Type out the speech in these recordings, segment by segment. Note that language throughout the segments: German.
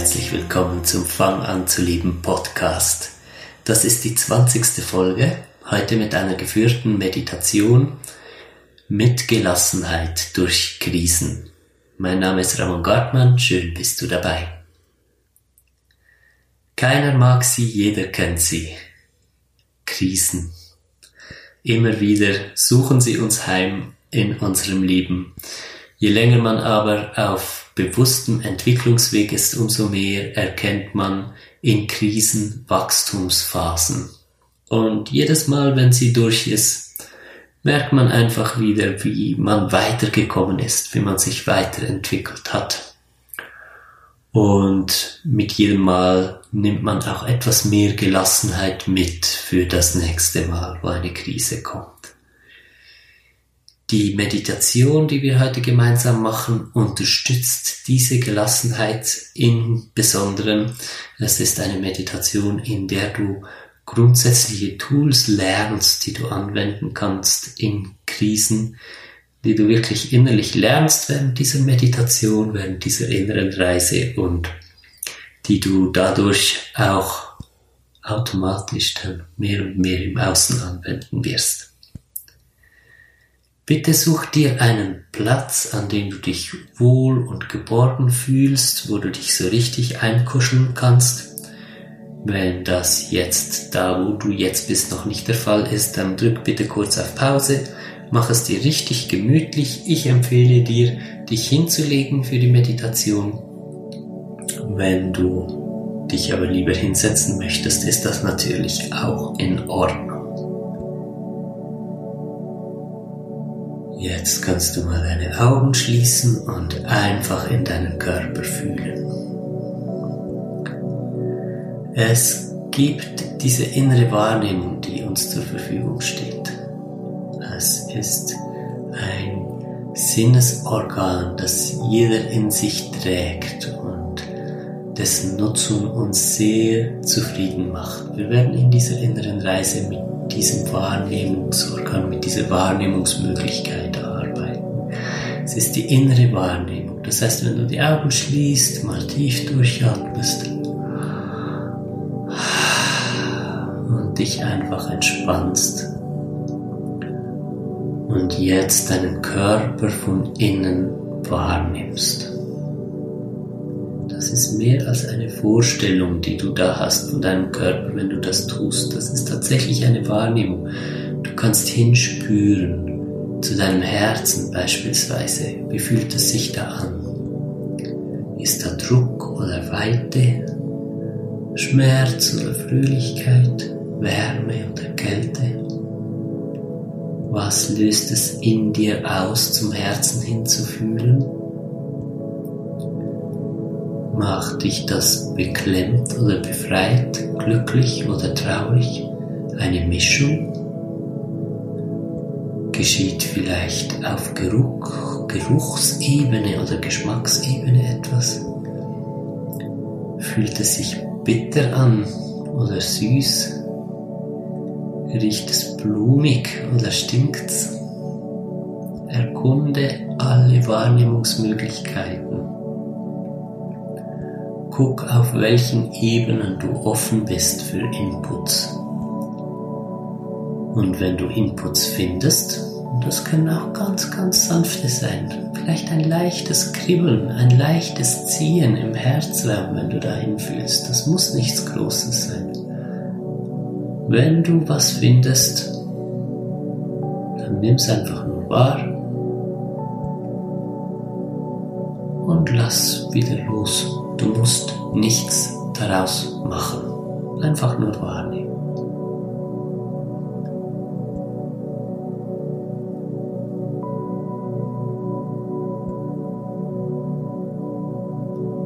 Herzlich willkommen zum Fang an zu lieben Podcast. Das ist die 20. Folge, heute mit einer geführten Meditation mit Gelassenheit durch Krisen. Mein Name ist Ramon Gartmann, schön bist du dabei. Keiner mag sie, jeder kennt sie. Krisen. Immer wieder suchen sie uns heim in unserem Leben. Je länger man aber auf bewusstem Entwicklungsweg ist, umso mehr erkennt man in Krisen Wachstumsphasen. Und jedes Mal, wenn sie durch ist, merkt man einfach wieder, wie man weitergekommen ist, wie man sich weiterentwickelt hat. Und mit jedem Mal nimmt man auch etwas mehr Gelassenheit mit für das nächste Mal, wo eine Krise kommt. Die Meditation, die wir heute gemeinsam machen, unterstützt diese Gelassenheit im Besonderen. Es ist eine Meditation, in der du grundsätzliche Tools lernst, die du anwenden kannst in Krisen, die du wirklich innerlich lernst während dieser Meditation, während dieser inneren Reise und die du dadurch auch automatisch dann mehr und mehr im Außen anwenden wirst. Bitte such dir einen Platz, an dem du dich wohl und geborgen fühlst, wo du dich so richtig einkuscheln kannst. Wenn das jetzt da, wo du jetzt bist, noch nicht der Fall ist, dann drück bitte kurz auf Pause, mach es dir richtig gemütlich. Ich empfehle dir, dich hinzulegen für die Meditation. Wenn du dich aber lieber hinsetzen möchtest, ist das natürlich auch in Ordnung. Jetzt kannst du mal deine Augen schließen und einfach in deinen Körper fühlen. Es gibt diese innere Wahrnehmung, die uns zur Verfügung steht. Es ist ein Sinnesorgan, das jeder in sich trägt und dessen Nutzung uns sehr zufrieden macht. Wir werden in dieser inneren Reise mit diesem Wahrnehmungsorgan, mit dieser Wahrnehmungsmöglichkeit arbeiten. Es ist die innere Wahrnehmung. Das heißt, wenn du die Augen schließt, mal tief durchatmest und dich einfach entspannst und jetzt deinen Körper von innen wahrnimmst. Ist mehr als eine Vorstellung, die du da hast von deinem Körper, wenn du das tust. Das ist tatsächlich eine Wahrnehmung. Du kannst hinspüren zu deinem Herzen beispielsweise. Wie fühlt es sich da an? Ist da Druck oder Weite? Schmerz oder Fröhlichkeit? Wärme oder Kälte? Was löst es in dir aus, zum Herzen hinzufühlen? Macht dich das beklemmt oder befreit, glücklich oder traurig? Eine Mischung? Geschieht vielleicht auf Geruch, Geruchsebene oder Geschmacksebene etwas? Fühlt es sich bitter an oder süß? Riecht es blumig oder stinkt's? Erkunde alle Wahrnehmungsmöglichkeiten Guck, auf welchen Ebenen du offen bist für Inputs. Und wenn du Inputs findest, das können auch ganz, ganz sanfte sein, vielleicht ein leichtes Kribbeln, ein leichtes Ziehen im Herzraum, wenn du dahin fühlst, das muss nichts Großes sein. Wenn du was findest, dann nimm es einfach nur wahr und lass wieder los. Du musst nichts daraus machen. Einfach nur wahrnehmen.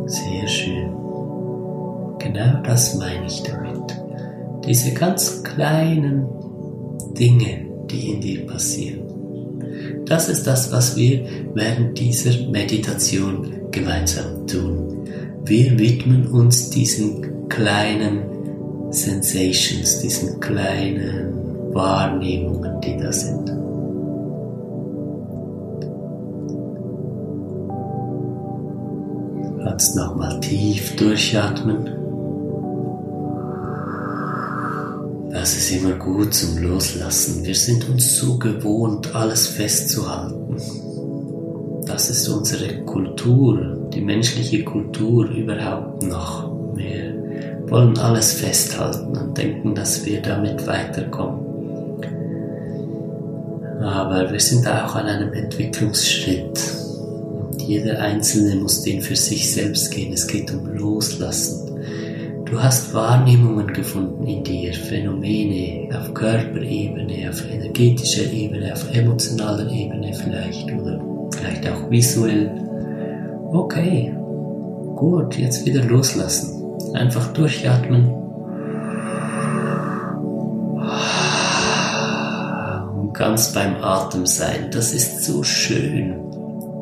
Sehr schön. Genau das meine ich damit. Diese ganz kleinen Dinge, die in dir passieren. Das ist das, was wir während dieser Meditation gemeinsam tun. Wir widmen uns diesen kleinen Sensations, diesen kleinen Wahrnehmungen, die da sind. kannst nochmal tief durchatmen. Das ist immer gut zum Loslassen. Wir sind uns so gewohnt, alles festzuhalten. Das ist unsere Kultur, die menschliche Kultur überhaupt noch. Wir wollen alles festhalten und denken, dass wir damit weiterkommen. Aber wir sind auch an einem Entwicklungsschritt. Und jeder Einzelne muss den für sich selbst gehen. Es geht um Loslassen. Du hast Wahrnehmungen gefunden in dir, Phänomene auf Körperebene, auf energetischer Ebene, auf emotionaler Ebene vielleicht oder vielleicht auch visuell. Okay, gut, jetzt wieder loslassen. Einfach durchatmen. Und ganz beim Atem sein. Das ist so schön.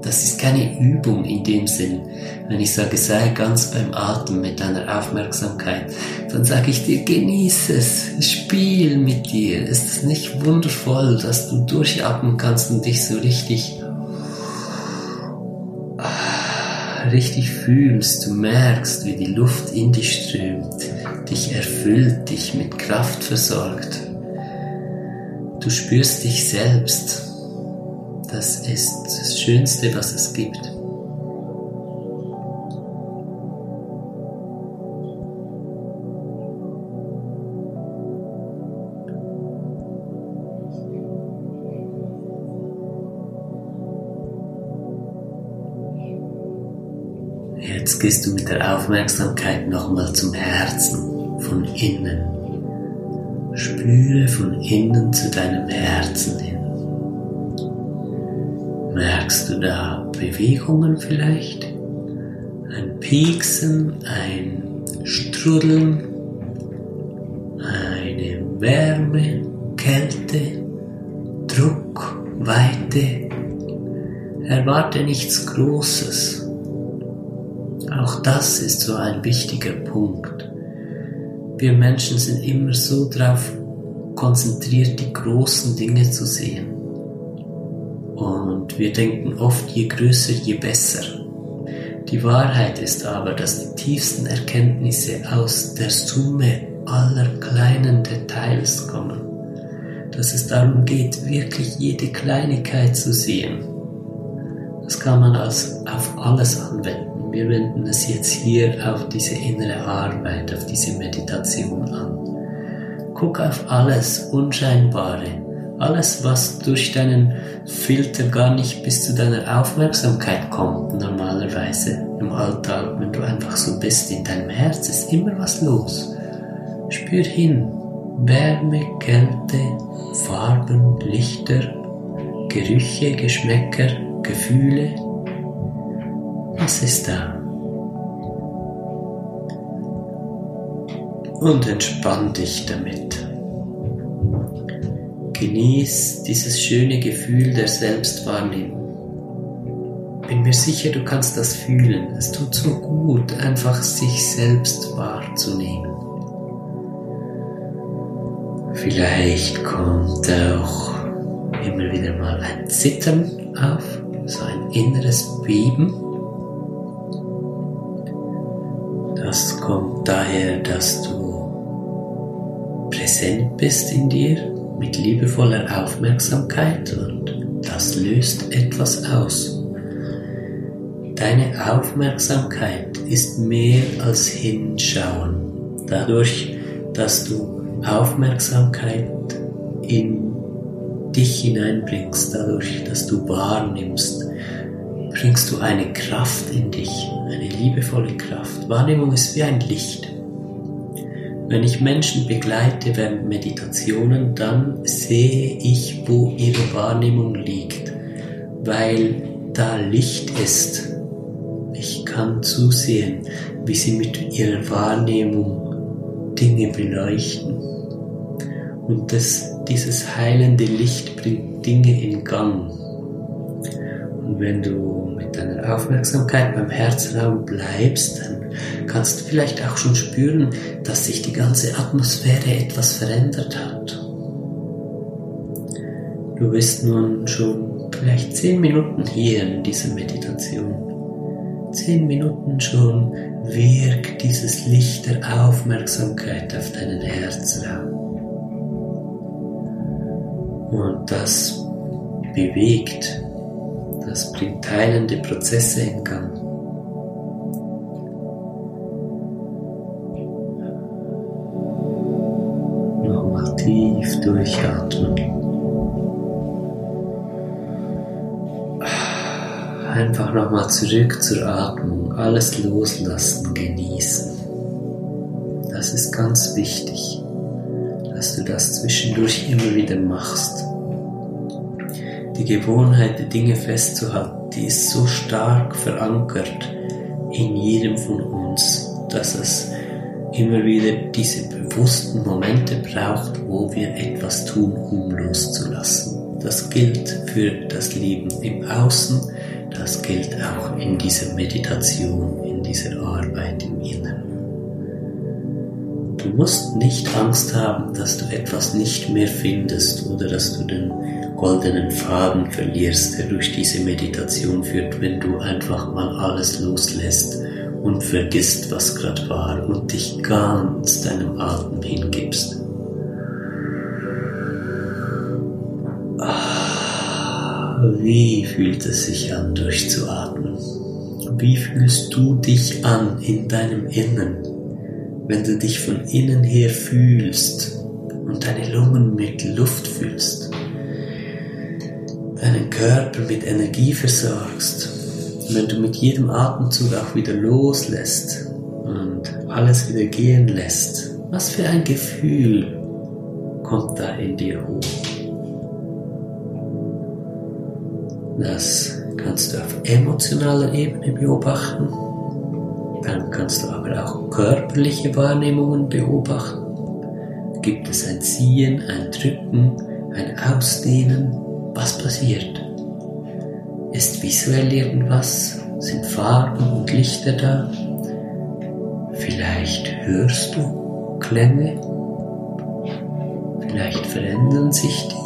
Das ist keine Übung in dem Sinn. Wenn ich sage, sei ganz beim Atem mit deiner Aufmerksamkeit, dann sage ich dir, genieße es, spiel mit dir. Ist es nicht wundervoll, dass du durchatmen kannst und dich so richtig, richtig fühlst? Du merkst, wie die Luft in dich strömt, dich erfüllt, dich mit Kraft versorgt. Du spürst dich selbst das ist das Schönste, was es gibt. Gehst du mit der Aufmerksamkeit nochmal zum Herzen von innen. Spüre von innen zu deinem Herzen hin. Merkst du da Bewegungen vielleicht? Ein Pieksen, ein Strudeln, eine Wärme, Kälte, Druck, Weite. Erwarte nichts Großes. Auch das ist so ein wichtiger Punkt. Wir Menschen sind immer so darauf konzentriert, die großen Dinge zu sehen. Und wir denken oft, je größer, je besser. Die Wahrheit ist aber, dass die tiefsten Erkenntnisse aus der Summe aller kleinen Details kommen. Dass es darum geht, wirklich jede Kleinigkeit zu sehen. Das kann man als auf alles anwenden. Wir wenden es jetzt hier auf diese innere Arbeit, auf diese Meditation an. Guck auf alles Unscheinbare, alles, was durch deinen Filter gar nicht bis zu deiner Aufmerksamkeit kommt, normalerweise im Alltag, wenn du einfach so bist, in deinem Herz ist immer was los. Spür hin. Wärme, Kälte, Farben, Lichter, Gerüche, Geschmäcker, Gefühle. Was ist da? Und entspann dich damit. Genieß dieses schöne Gefühl der Selbstwahrnehmung. Bin mir sicher, du kannst das fühlen. Es tut so gut, einfach sich selbst wahrzunehmen. Vielleicht kommt auch immer wieder mal ein Zittern auf, so ein inneres Beben. Daher, dass du präsent bist in dir mit liebevoller Aufmerksamkeit und das löst etwas aus. Deine Aufmerksamkeit ist mehr als Hinschauen. Dadurch, dass du Aufmerksamkeit in dich hineinbringst, dadurch, dass du wahrnimmst, bringst du eine Kraft in dich, eine liebevolle Kraft. Wahrnehmung ist wie ein Licht. Wenn ich Menschen begleite während Meditationen, dann sehe ich, wo ihre Wahrnehmung liegt, weil da Licht ist. Ich kann zusehen, wie sie mit ihrer Wahrnehmung Dinge beleuchten. Und das, dieses heilende Licht bringt Dinge in Gang. Und wenn du mit deiner Aufmerksamkeit beim Herzraum bleibst, dann kannst du vielleicht auch schon spüren, dass sich die ganze Atmosphäre etwas verändert hat. Du bist nun schon vielleicht zehn Minuten hier in dieser Meditation. zehn Minuten schon wirkt dieses Licht der Aufmerksamkeit auf deinen Herzraum. Und das bewegt, das bringt teilende Prozesse in Gang. Durchatmen. Einfach nochmal zurück zur Atmung, alles loslassen, genießen. Das ist ganz wichtig, dass du das zwischendurch immer wieder machst. Die Gewohnheit, die Dinge festzuhalten, die ist so stark verankert in jedem von uns, dass es immer wieder diese bewussten Momente braucht, wo wir etwas tun, um loszulassen. Das gilt für das Leben im Außen, das gilt auch in dieser Meditation, in dieser Arbeit im Inneren. Du musst nicht Angst haben, dass du etwas nicht mehr findest oder dass du den goldenen Faden verlierst, der durch diese Meditation führt, wenn du einfach mal alles loslässt und vergisst, was gerade war und dich ganz deinem Atem hingibst. Wie fühlt es sich an, durchzuatmen? Wie fühlst du dich an in deinem Innen, wenn du dich von innen her fühlst und deine Lungen mit Luft fühlst, deinen Körper mit Energie versorgst, wenn du mit jedem Atemzug auch wieder loslässt und alles wieder gehen lässt, was für ein Gefühl kommt da in dir hoch? Das kannst du auf emotionaler Ebene beobachten. Dann kannst du aber auch körperliche Wahrnehmungen beobachten. Gibt es ein Ziehen, ein Drücken, ein Ausdehnen? Was passiert? Ist visuell irgendwas? Sind Farben und Lichter da? Vielleicht hörst du Klänge? Vielleicht verändern sich die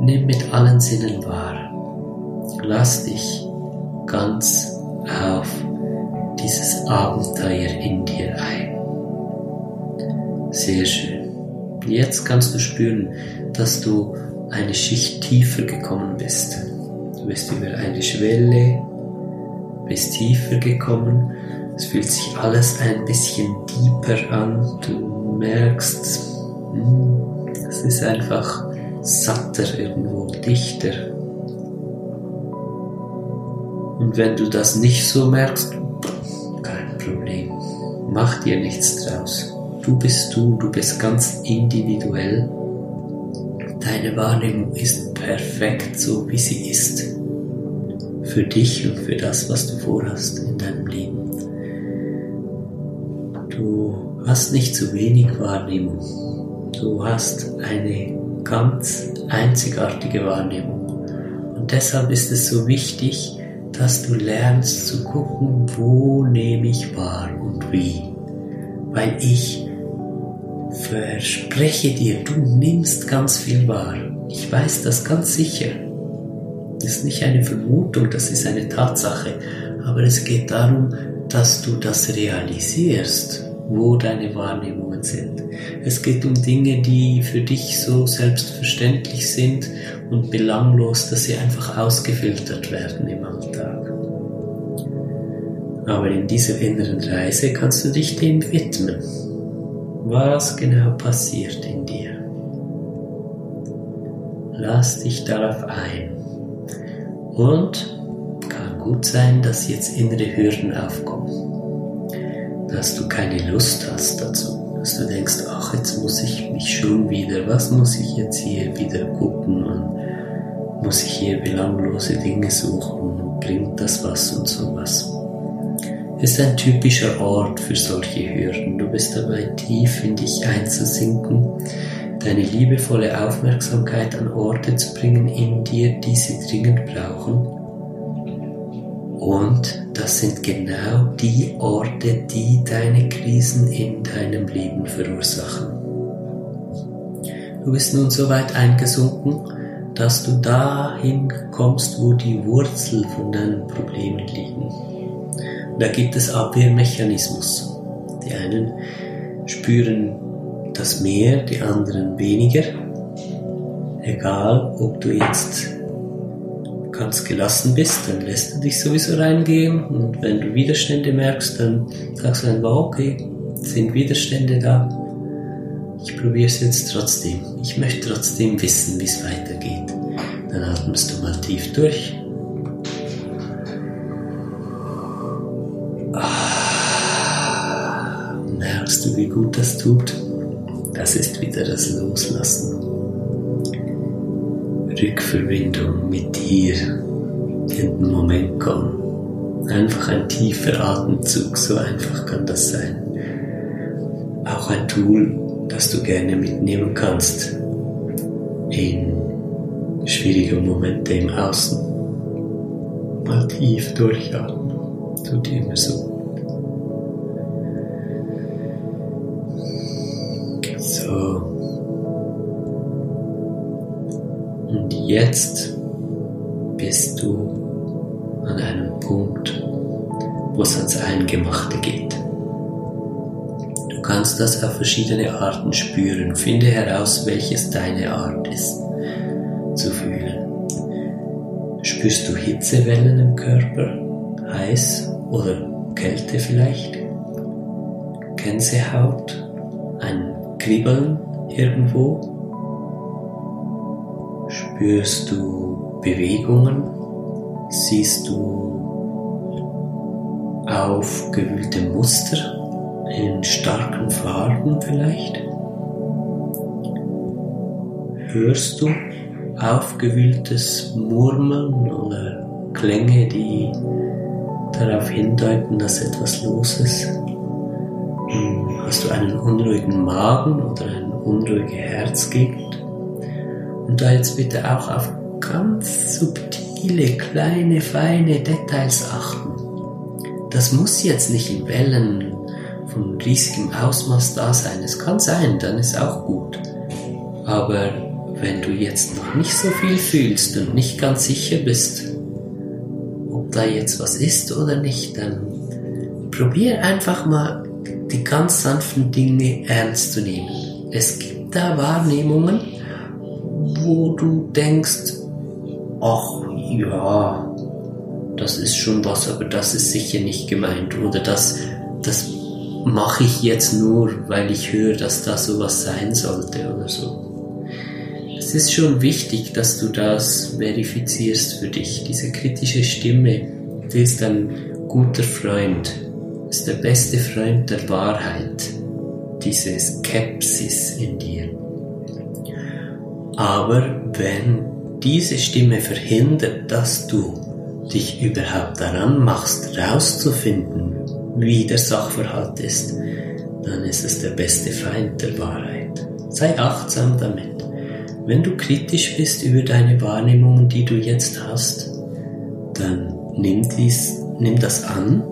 Nimm mit allen Sinnen wahr. Lass dich ganz auf dieses Abenteuer in dir ein. Sehr schön. Jetzt kannst du spüren, dass du eine Schicht tiefer gekommen bist. Du bist über eine Schwelle, bist tiefer gekommen. Es fühlt sich alles ein bisschen tiefer an. Du merkst, hm, es ist einfach satter irgendwo, dichter. Und wenn du das nicht so merkst, kein Problem. Mach dir nichts draus. Du bist du, du bist ganz individuell. Deine Wahrnehmung ist perfekt so, wie sie ist. Für dich und für das, was du vorhast in deinem Leben. Du hast nicht zu wenig Wahrnehmung. Du hast eine ganz einzigartige Wahrnehmung. Und deshalb ist es so wichtig, dass du lernst zu gucken, wo nehme ich wahr und wie. Weil ich verspreche dir, du nimmst ganz viel wahr. Ich weiß das ganz sicher. Das ist nicht eine Vermutung, das ist eine Tatsache. Aber es geht darum, dass du das realisierst wo deine Wahrnehmungen sind. Es geht um Dinge, die für dich so selbstverständlich sind und belanglos, dass sie einfach ausgefiltert werden im Alltag. Aber in dieser inneren Reise kannst du dich dem widmen. Was genau passiert in dir? Lass dich darauf ein. Und kann gut sein, dass jetzt innere Hürden aufkommen dass du keine Lust hast dazu, dass du denkst, ach, jetzt muss ich mich schon wieder, was muss ich jetzt hier wieder gucken und muss ich hier belanglose Dinge suchen, bringt das was und sowas. Ist ein typischer Ort für solche Hürden. Du bist dabei tief in dich einzusinken, deine liebevolle Aufmerksamkeit an Orte zu bringen in dir, die sie dringend brauchen und das sind genau die Orte, die deine Krisen in deinem Leben verursachen. Du bist nun so weit eingesunken, dass du dahin kommst, wo die Wurzel von deinen Problemen liegen. Da gibt es Abwehrmechanismus. Die einen spüren das mehr, die anderen weniger. Egal, ob du jetzt ganz gelassen bist, dann lässt du dich sowieso reingehen. Und wenn du Widerstände merkst, dann sagst du einfach, okay, sind Widerstände da. Ich probiere es jetzt trotzdem. Ich möchte trotzdem wissen, wie es weitergeht. Dann atmest du mal tief durch. Gut das tut? Das ist wieder das Loslassen. Rückverbindung mit dir in den Moment kommen. Einfach ein tiefer Atemzug, so einfach kann das sein. Auch ein Tool, das du gerne mitnehmen kannst in schwierigen Momente im Außen. Mal tief durchatmen, tut immer so. So. Jetzt bist du an einem Punkt, wo es ans Eingemachte geht. Du kannst das auf verschiedene Arten spüren. Finde heraus, welches deine Art ist zu fühlen. Spürst du Hitzewellen im Körper, heiß oder Kälte vielleicht? Gänsehaut, ein Kribbeln irgendwo? Spürst du Bewegungen? Siehst du aufgewühlte Muster in starken Farben vielleicht? Hörst du aufgewühltes Murmeln oder Klänge, die darauf hindeuten, dass etwas los ist? Hm, hast du einen unruhigen Magen oder eine unruhige Herzgegend? Und da jetzt bitte auch auf ganz subtile, kleine, feine Details achten. Das muss jetzt nicht in Wellen von riesigem Ausmaß da sein. Es kann sein, dann ist auch gut. Aber wenn du jetzt noch nicht so viel fühlst und nicht ganz sicher bist, ob da jetzt was ist oder nicht, dann probier einfach mal die ganz sanften Dinge ernst zu nehmen. Es gibt da Wahrnehmungen, wo du denkst, ach ja, das ist schon was, aber das ist sicher nicht gemeint oder das, das mache ich jetzt nur, weil ich höre, dass da sowas sein sollte oder so. Es ist schon wichtig, dass du das verifizierst für dich. Diese kritische Stimme, die ist ein guter Freund, ist der beste Freund der Wahrheit. Diese Skepsis in dir. Aber wenn diese Stimme verhindert, dass du dich überhaupt daran machst, rauszufinden, wie der Sachverhalt ist, dann ist es der beste Feind der Wahrheit. Sei achtsam damit. Wenn du kritisch bist über deine Wahrnehmungen, die du jetzt hast, dann nimm, dies, nimm das an.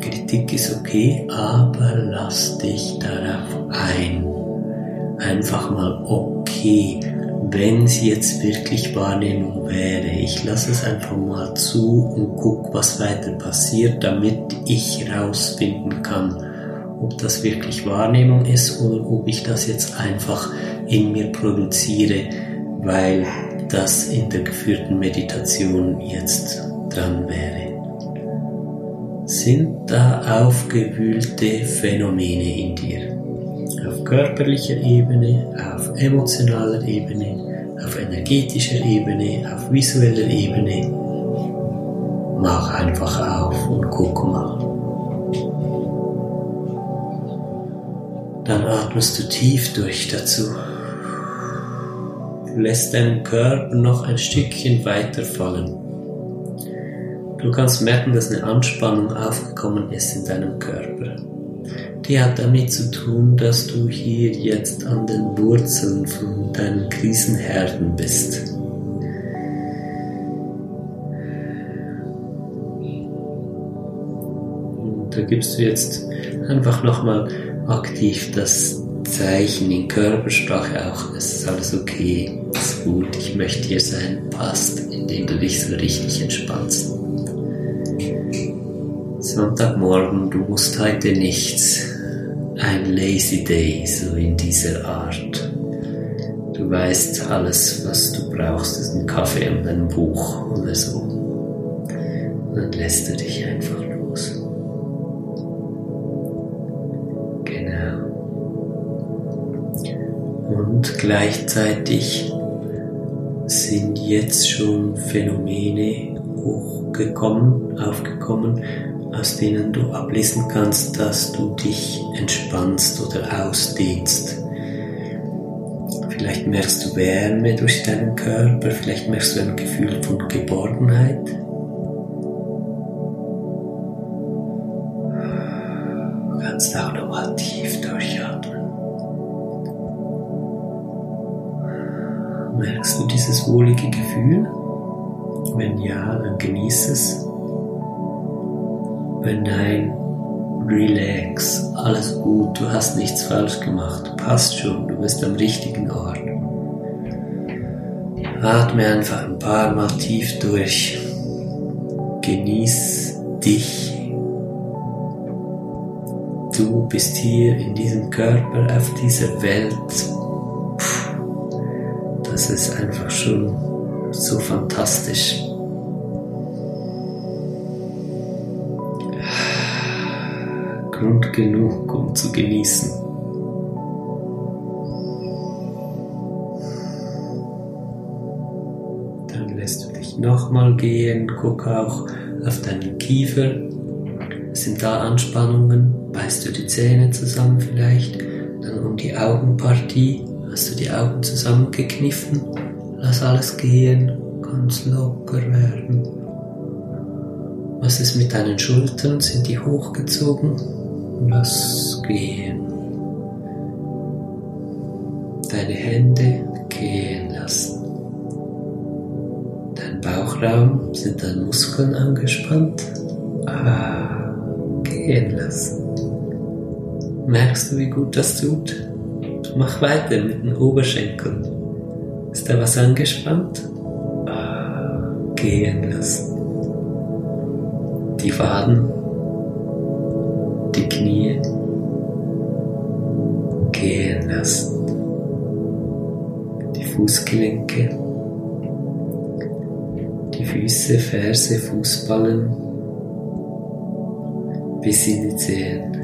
Kritik ist okay, aber lass dich darauf ein. Einfach mal okay, wenn es jetzt wirklich Wahrnehmung wäre. Ich lasse es einfach mal zu und guck, was weiter passiert, damit ich rausfinden kann, ob das wirklich Wahrnehmung ist oder ob ich das jetzt einfach in mir produziere, weil das in der geführten Meditation jetzt dran wäre. Sind da aufgewühlte Phänomene in dir? Auf körperlicher Ebene, auf emotionaler Ebene, auf energetischer Ebene, auf visueller Ebene. Mach einfach auf und guck mal. Dann atmest du tief durch dazu lässt deinen Körper noch ein Stückchen weiter fallen. Du kannst merken, dass eine Anspannung aufgekommen ist in deinem Körper. Die hat damit zu tun, dass du hier jetzt an den Wurzeln von deinen Krisenherden bist. Und da gibst du jetzt einfach nochmal aktiv das Zeichen in Körpersprache auch, es ist alles okay, es gut, ich möchte hier sein, passt, indem du dich so richtig entspannst. Sonntagmorgen, du musst heute nichts. Ein lazy day, so in dieser Art. Du weißt, alles, was du brauchst, ist ein Kaffee und ein Buch oder so. Und dann lässt du dich einfach los. Genau. Und gleichzeitig sind jetzt schon Phänomene hochgekommen, aufgekommen, aus denen du ablesen kannst, dass du dich entspannst oder ausdehnst. Vielleicht merkst du Wärme durch deinen Körper, vielleicht merkst du ein Gefühl von Geborgenheit. Du kannst auch nochmal tief durchatmen. Merkst du dieses wohlige Gefühl? Wenn ja, dann genieß es. Nein, relax, alles gut, du hast nichts falsch gemacht, passt schon, du bist am richtigen Ort. Atme einfach ein paar Mal tief durch. Genieß dich. Du bist hier in diesem Körper, auf dieser Welt. Das ist einfach schon so fantastisch. Grund genug, um zu genießen. Dann lässt du dich nochmal gehen, guck auch auf deinen Kiefer. Sind da Anspannungen? Beißt du die Zähne zusammen vielleicht? Dann um die Augenpartie. Hast du die Augen zusammengekniffen? Lass alles gehen, ganz locker werden. Was ist mit deinen Schultern? Sind die hochgezogen? Lass gehen. Deine Hände gehen lassen. Dein Bauchraum, sind deine Muskeln angespannt? Ah, gehen lassen. Merkst du, wie gut das tut? Mach weiter mit den Oberschenkeln. Ist da was angespannt? Ah, gehen lassen. Die Waden die Knie gehen lassen, die Fußgelenke, die Füße, Ferse, Fußballen bis in die Zehen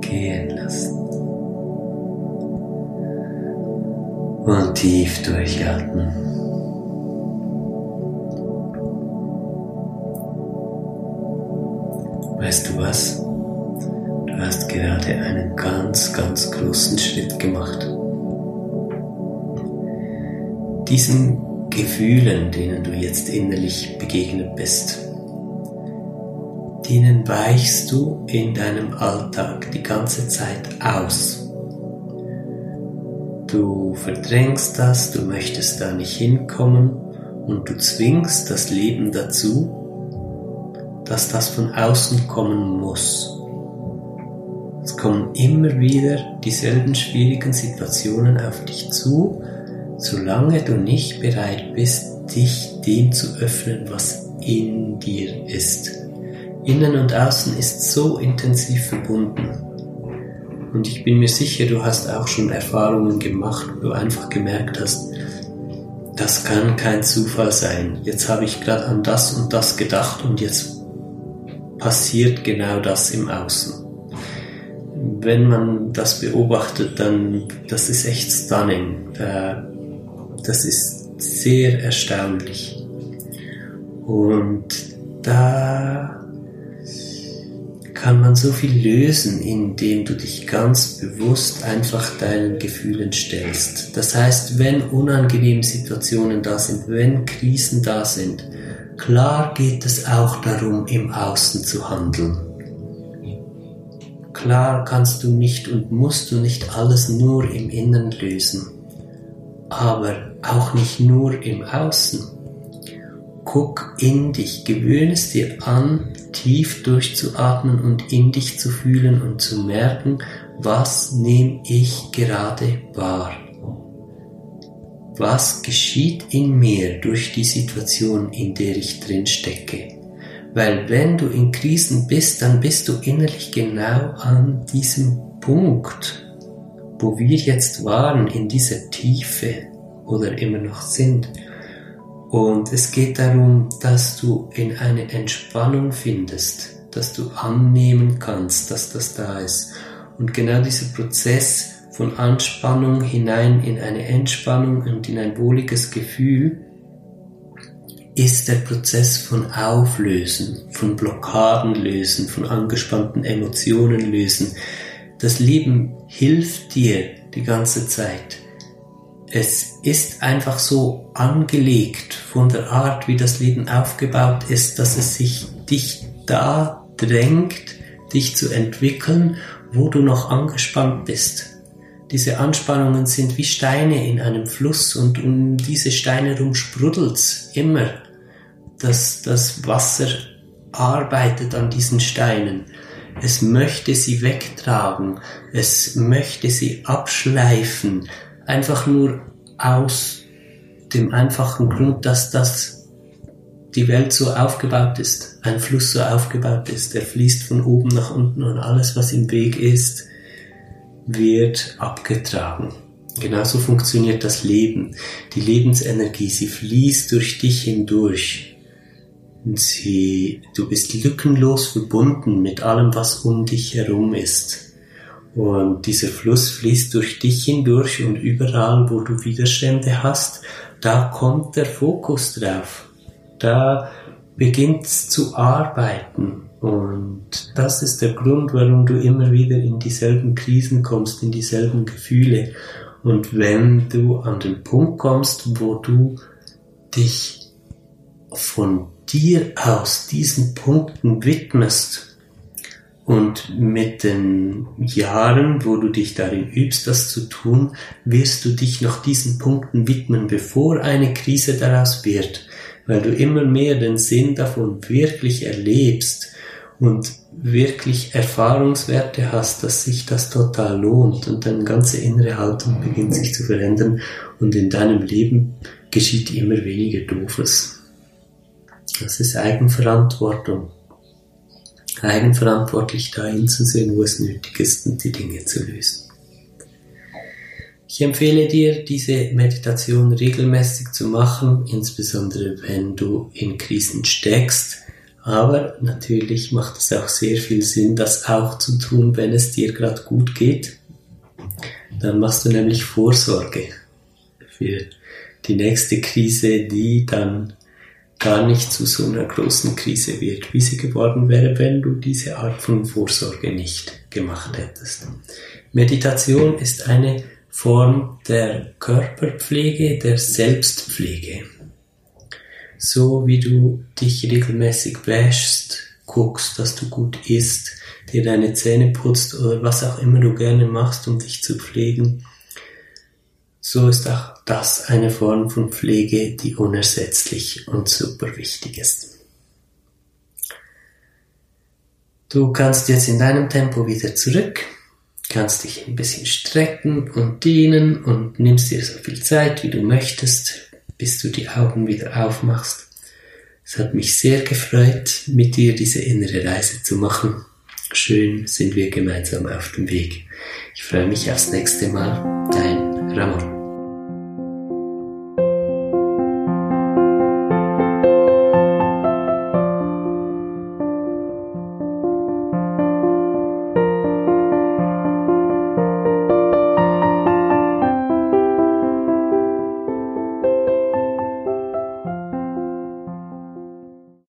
gehen lassen. Und tief durchatmen. Weißt du was? Hast gerade einen ganz, ganz großen Schritt gemacht. Diesen Gefühlen, denen du jetzt innerlich begegnet bist, denen weichst du in deinem Alltag die ganze Zeit aus. Du verdrängst das, du möchtest da nicht hinkommen und du zwingst das Leben dazu, dass das von außen kommen muss. Es kommen immer wieder dieselben schwierigen Situationen auf dich zu, solange du nicht bereit bist, dich dem zu öffnen, was in dir ist. Innen und außen ist so intensiv verbunden. Und ich bin mir sicher, du hast auch schon Erfahrungen gemacht, wo du einfach gemerkt hast, das kann kein Zufall sein. Jetzt habe ich gerade an das und das gedacht und jetzt passiert genau das im Außen wenn man das beobachtet, dann das ist echt stunning. Das ist sehr erstaunlich. Und da kann man so viel lösen, indem du dich ganz bewusst einfach deinen Gefühlen stellst. Das heißt, wenn unangenehme Situationen da sind, wenn Krisen da sind, klar geht es auch darum, im Außen zu handeln. Klar kannst du nicht und musst du nicht alles nur im Innen lösen, aber auch nicht nur im Außen. Guck in dich, gewöhne es dir an, tief durchzuatmen und in dich zu fühlen und zu merken, was nehme ich gerade wahr. was geschieht in mir durch die Situation, in der ich drin stecke. Weil wenn du in Krisen bist, dann bist du innerlich genau an diesem Punkt, wo wir jetzt waren, in dieser Tiefe oder immer noch sind. Und es geht darum, dass du in eine Entspannung findest, dass du annehmen kannst, dass das da ist. Und genau dieser Prozess von Anspannung hinein in eine Entspannung und in ein wohliges Gefühl ist der Prozess von Auflösen, von Blockaden lösen, von angespannten Emotionen lösen. Das Leben hilft dir die ganze Zeit. Es ist einfach so angelegt von der Art, wie das Leben aufgebaut ist, dass es sich dich da drängt, dich zu entwickeln, wo du noch angespannt bist. Diese Anspannungen sind wie Steine in einem Fluss und um diese Steine herum sprudelt's immer. Dass das Wasser arbeitet an diesen Steinen. Es möchte sie wegtragen. Es möchte sie abschleifen. Einfach nur aus dem einfachen Grund, dass das die Welt so aufgebaut ist, ein Fluss so aufgebaut ist, der fließt von oben nach unten und alles, was im Weg ist, wird abgetragen. Genauso funktioniert das Leben. Die Lebensenergie, sie fließt durch dich hindurch. Sie, du bist lückenlos verbunden mit allem, was um dich herum ist. Und dieser Fluss fließt durch dich hindurch und überall, wo du Widerstände hast, da kommt der Fokus drauf. Da beginnt zu arbeiten. Und das ist der Grund, warum du immer wieder in dieselben Krisen kommst, in dieselben Gefühle. Und wenn du an den Punkt kommst, wo du dich von dir aus diesen Punkten widmest und mit den Jahren, wo du dich darin übst, das zu tun, wirst du dich noch diesen Punkten widmen, bevor eine Krise daraus wird, weil du immer mehr den Sinn davon wirklich erlebst und wirklich Erfahrungswerte hast, dass sich das total lohnt und deine ganze innere Haltung beginnt sich zu verändern und in deinem Leben geschieht immer weniger Doofes. Das ist Eigenverantwortung. Eigenverantwortlich dahin zu sehen, wo es nötig ist und die Dinge zu lösen. Ich empfehle dir, diese Meditation regelmäßig zu machen, insbesondere wenn du in Krisen steckst, aber natürlich macht es auch sehr viel Sinn, das auch zu tun, wenn es dir gerade gut geht. Dann machst du nämlich Vorsorge für die nächste Krise, die dann gar nicht zu so einer großen Krise wird, wie sie geworden wäre, wenn du diese Art von Vorsorge nicht gemacht hättest. Meditation ist eine Form der Körperpflege, der Selbstpflege so wie du dich regelmäßig wäschst, guckst, dass du gut isst, dir deine Zähne putzt oder was auch immer du gerne machst, um dich zu pflegen, so ist auch das eine Form von Pflege, die unersetzlich und super wichtig ist. Du kannst jetzt in deinem Tempo wieder zurück, kannst dich ein bisschen strecken und dehnen und nimmst dir so viel Zeit, wie du möchtest, bis du die Augen wieder aufmachst. Es hat mich sehr gefreut, mit dir diese innere Reise zu machen. Schön sind wir gemeinsam auf dem Weg. Ich freue mich aufs nächste Mal. Dein Ramon.